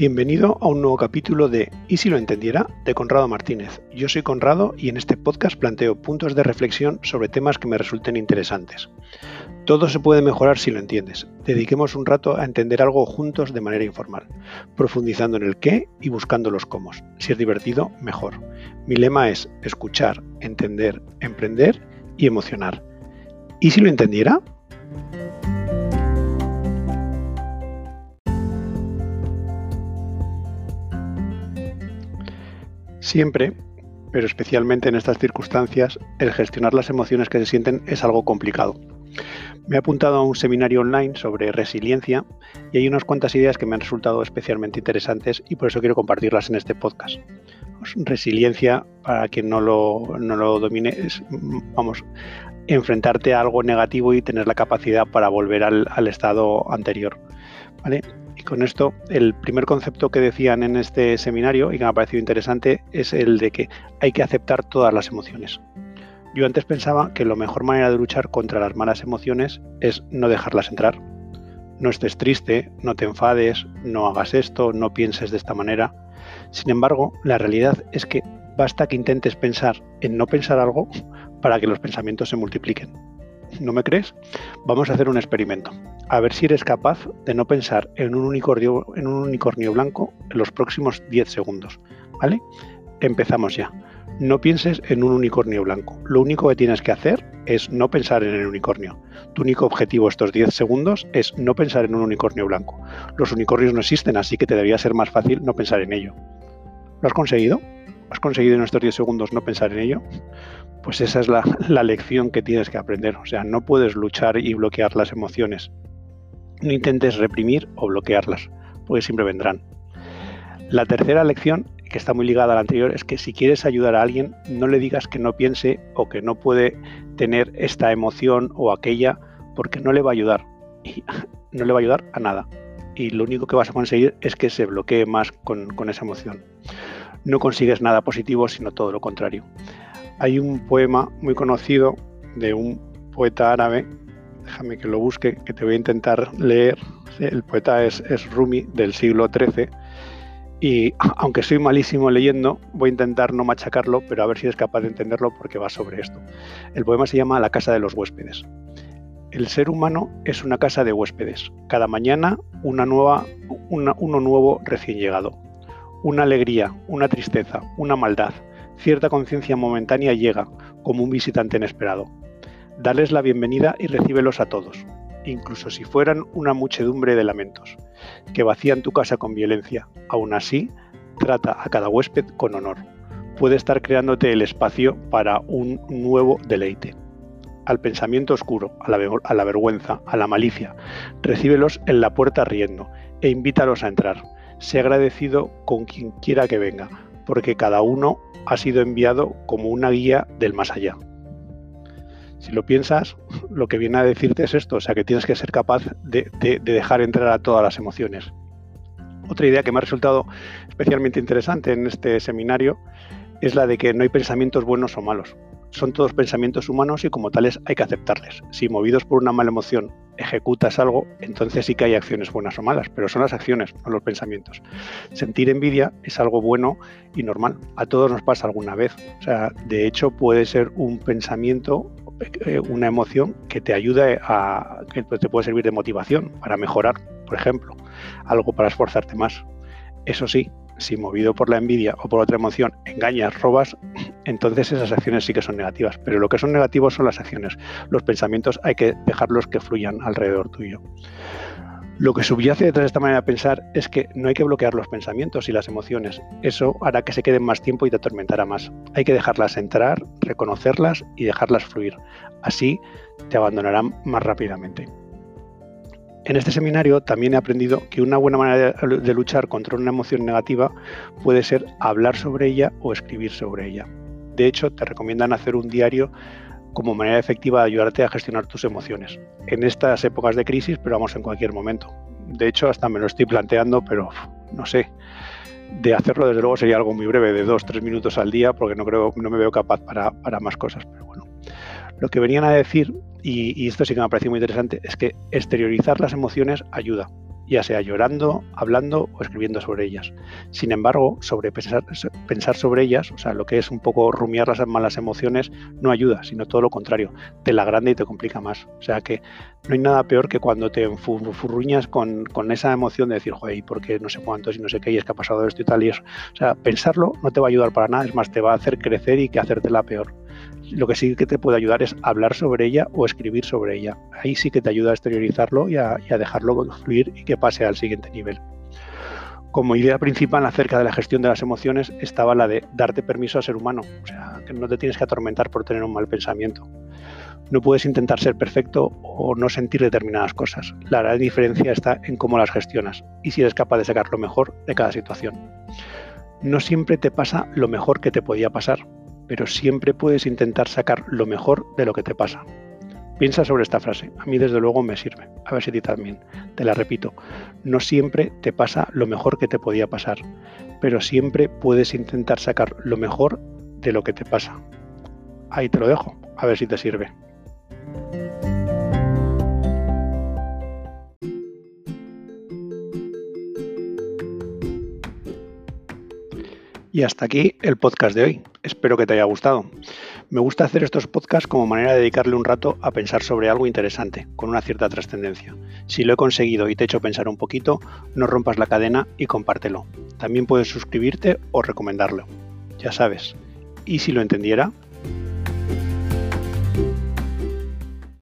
Bienvenido a un nuevo capítulo de ¿Y si lo entendiera? de Conrado Martínez. Yo soy Conrado y en este podcast planteo puntos de reflexión sobre temas que me resulten interesantes. Todo se puede mejorar si lo entiendes. Dediquemos un rato a entender algo juntos de manera informal, profundizando en el qué y buscando los cómo. Si es divertido, mejor. Mi lema es escuchar, entender, emprender y emocionar. ¿Y si lo entendiera? Siempre, pero especialmente en estas circunstancias, el gestionar las emociones que se sienten es algo complicado. Me he apuntado a un seminario online sobre resiliencia y hay unas cuantas ideas que me han resultado especialmente interesantes y por eso quiero compartirlas en este podcast. Pues, resiliencia, para quien no lo, no lo domine, es, vamos, enfrentarte a algo negativo y tener la capacidad para volver al, al estado anterior. ¿vale? Y con esto, el primer concepto que decían en este seminario y que me ha parecido interesante es el de que hay que aceptar todas las emociones. Yo antes pensaba que la mejor manera de luchar contra las malas emociones es no dejarlas entrar. No estés triste, no te enfades, no hagas esto, no pienses de esta manera. Sin embargo, la realidad es que basta que intentes pensar en no pensar algo para que los pensamientos se multipliquen. ¿No me crees? Vamos a hacer un experimento. A ver si eres capaz de no pensar en un unicornio, blanco en los próximos 10 segundos. ¿Vale? Empezamos ya. No pienses en un unicornio blanco. Lo único que tienes que hacer es no pensar en el unicornio. Tu único objetivo estos 10 segundos es no pensar en un unicornio blanco. Los unicornios no existen, así que te debería ser más fácil no pensar en ello. ¿Lo has conseguido? ¿Has conseguido en estos 10 segundos no pensar en ello? Pues esa es la, lección que tienes que aprender. O sea, no puedes luchar y bloquear las emociones. No intentes reprimir o bloquearlas, porque siempre vendrán. La tercera lección, que está muy ligada a la anterior, es que si quieres ayudar a alguien, no le digas que no piense o que no puede tener esta emoción o aquella, porque no le va a ayudar. Y no le va a ayudar a nada. Y lo único que vas a conseguir es que se bloquee más con esa emoción. No consigues nada positivo, sino todo lo contrario hay un poema muy conocido de un poeta árabe, déjame que lo busque, que te voy a intentar leer. El poeta es, es Rumi del siglo XIII y aunque soy malísimo leyendo, voy a intentar no machacarlo, pero a ver si eres capaz de entenderlo porque va sobre esto. El poema se llama La casa de los huéspedes. El ser humano es una casa de huéspedes. Cada mañana uno nuevo recién llegado. Una alegría, una tristeza, una maldad, cierta conciencia momentánea llega, como un visitante inesperado. Dales la bienvenida y recíbelos a todos, incluso si fueran una muchedumbre de lamentos, que vacían tu casa con violencia. Aún así, trata a cada huésped con honor. Puede estar creándote el espacio para un nuevo deleite. Al pensamiento oscuro, a la, a la vergüenza, a la malicia, recíbelos en la puerta riendo e invítalos a entrar. Sé agradecido con quien quiera que venga, porque cada uno ha sido enviado como una guía del más allá. Si lo piensas, lo que viene a decirte es esto, o sea que tienes que ser capaz de, de dejar entrar a todas las emociones. Otra idea que me ha resultado especialmente interesante en este seminario es la de que no hay pensamientos buenos o malos. Son todos pensamientos humanos y como tales hay que aceptarles. Si movidos por una mala emoción ejecutas algo, entonces sí que hay acciones buenas o malas, pero son las acciones, no los pensamientos. Sentir envidia es algo bueno y normal. A todos nos pasa alguna vez. O sea, de hecho puede ser un pensamiento, eh, una emoción que te ayude a, que te puede servir de motivación para mejorar, por ejemplo, algo para esforzarte más. Eso sí, si movido por la envidia o por otra emoción engañas, robas, entonces esas acciones sí que son negativas. Pero lo que son negativos son las acciones. Los pensamientos hay que dejarlos que fluyan alrededor tuyo. Lo que subyace detrás de esta manera de pensar es que no hay que bloquear los pensamientos y las emociones. Eso hará que se queden más tiempo y te atormentará más. Hay que dejarlas entrar, reconocerlas y dejarlas fluir. Así te abandonarán más rápidamente. En este seminario también he aprendido que una buena manera de, luchar contra una emoción negativa puede ser hablar sobre ella o escribir sobre ella. De hecho, te recomiendan hacer un diario como manera efectiva de ayudarte a gestionar tus emociones. En estas épocas de crisis, pero vamos en cualquier momento. De hecho, hasta me lo estoy planteando, pero no sé. De hacerlo, desde luego, sería algo muy breve, de dos, tres minutos al día, porque no creo, no me veo capaz para, para más cosas. Pero bueno. Lo que venían a decir, y, y, esto sí que me ha parecido muy interesante, es que exteriorizar las emociones ayuda. Ya sea llorando, hablando o escribiendo sobre ellas. Sin embargo, sobre pensar, pensar, sobre ellas, o sea, lo que es un poco rumiar las malas emociones, no ayuda, sino todo lo contrario, te la agranda y te complica más. O sea que no hay nada peor que cuando te furruñas con, con esa emoción de decir, joder, ¿por qué no sé cuántos y no sé qué, y es que ha pasado esto y tal y eso? O sea, pensarlo no te va a ayudar para nada, es más, te va a hacer crecer y que hacértela peor. Lo que sí que te puede ayudar es hablar sobre ella o escribir sobre ella. Ahí sí que te ayuda a exteriorizarlo y a, dejarlo fluir y que pase al siguiente nivel. Como idea principal acerca de la gestión de las emociones estaba la de darte permiso a ser humano, o sea, que no te tienes que atormentar por tener un mal pensamiento. No puedes intentar ser perfecto o no sentir determinadas cosas. La gran diferencia está en cómo las gestionas y si eres capaz de sacar lo mejor de cada situación. No siempre te pasa lo mejor que te podía pasar, pero siempre puedes intentar sacar lo mejor de lo que te pasa. Piensa sobre esta frase, a mí desde luego me sirve, a ver si a ti también. Te la repito, no siempre te pasa lo mejor que te podía pasar, pero siempre puedes intentar sacar lo mejor de lo que te pasa. Ahí te lo dejo, a ver si te sirve. Y hasta aquí el podcast de hoy. Espero que te haya gustado. Me gusta hacer estos podcasts como manera de dedicarle un rato a pensar sobre algo interesante, con una cierta trascendencia. Si lo he conseguido y te he hecho pensar un poquito, no rompas la cadena y compártelo. También puedes suscribirte o recomendarlo. Ya sabes. ¿Y si lo entendiera?